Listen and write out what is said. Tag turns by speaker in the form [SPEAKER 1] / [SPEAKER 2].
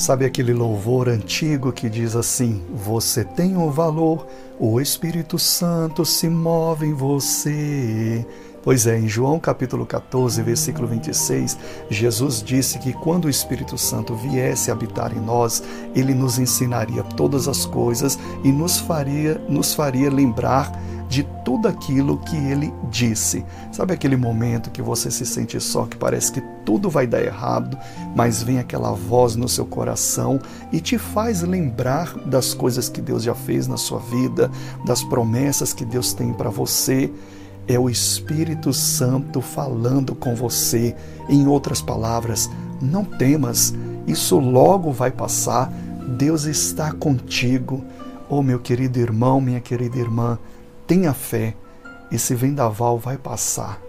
[SPEAKER 1] Sabe aquele louvor antigo que diz assim: Você tem o um valor, o Espírito Santo se move em você. Pois é, em João capítulo 14, versículo 26, Jesus disse que quando o Espírito Santo viesse habitar em nós, ele nos ensinaria todas as coisas e nos faria, nos faria lembrar de tudo aquilo que ele disse. Sabe aquele momento que você se sente só, que parece que tudo vai dar errado, mas vem aquela voz no seu coração e te faz lembrar das coisas que Deus já fez na sua vida, das promessas que Deus tem para você? é o Espírito Santo falando com você. Em outras palavras, não temas, isso logo vai passar. Deus está contigo. Oh, meu querido irmão, minha querida irmã, tenha fé. Esse vendaval vai passar.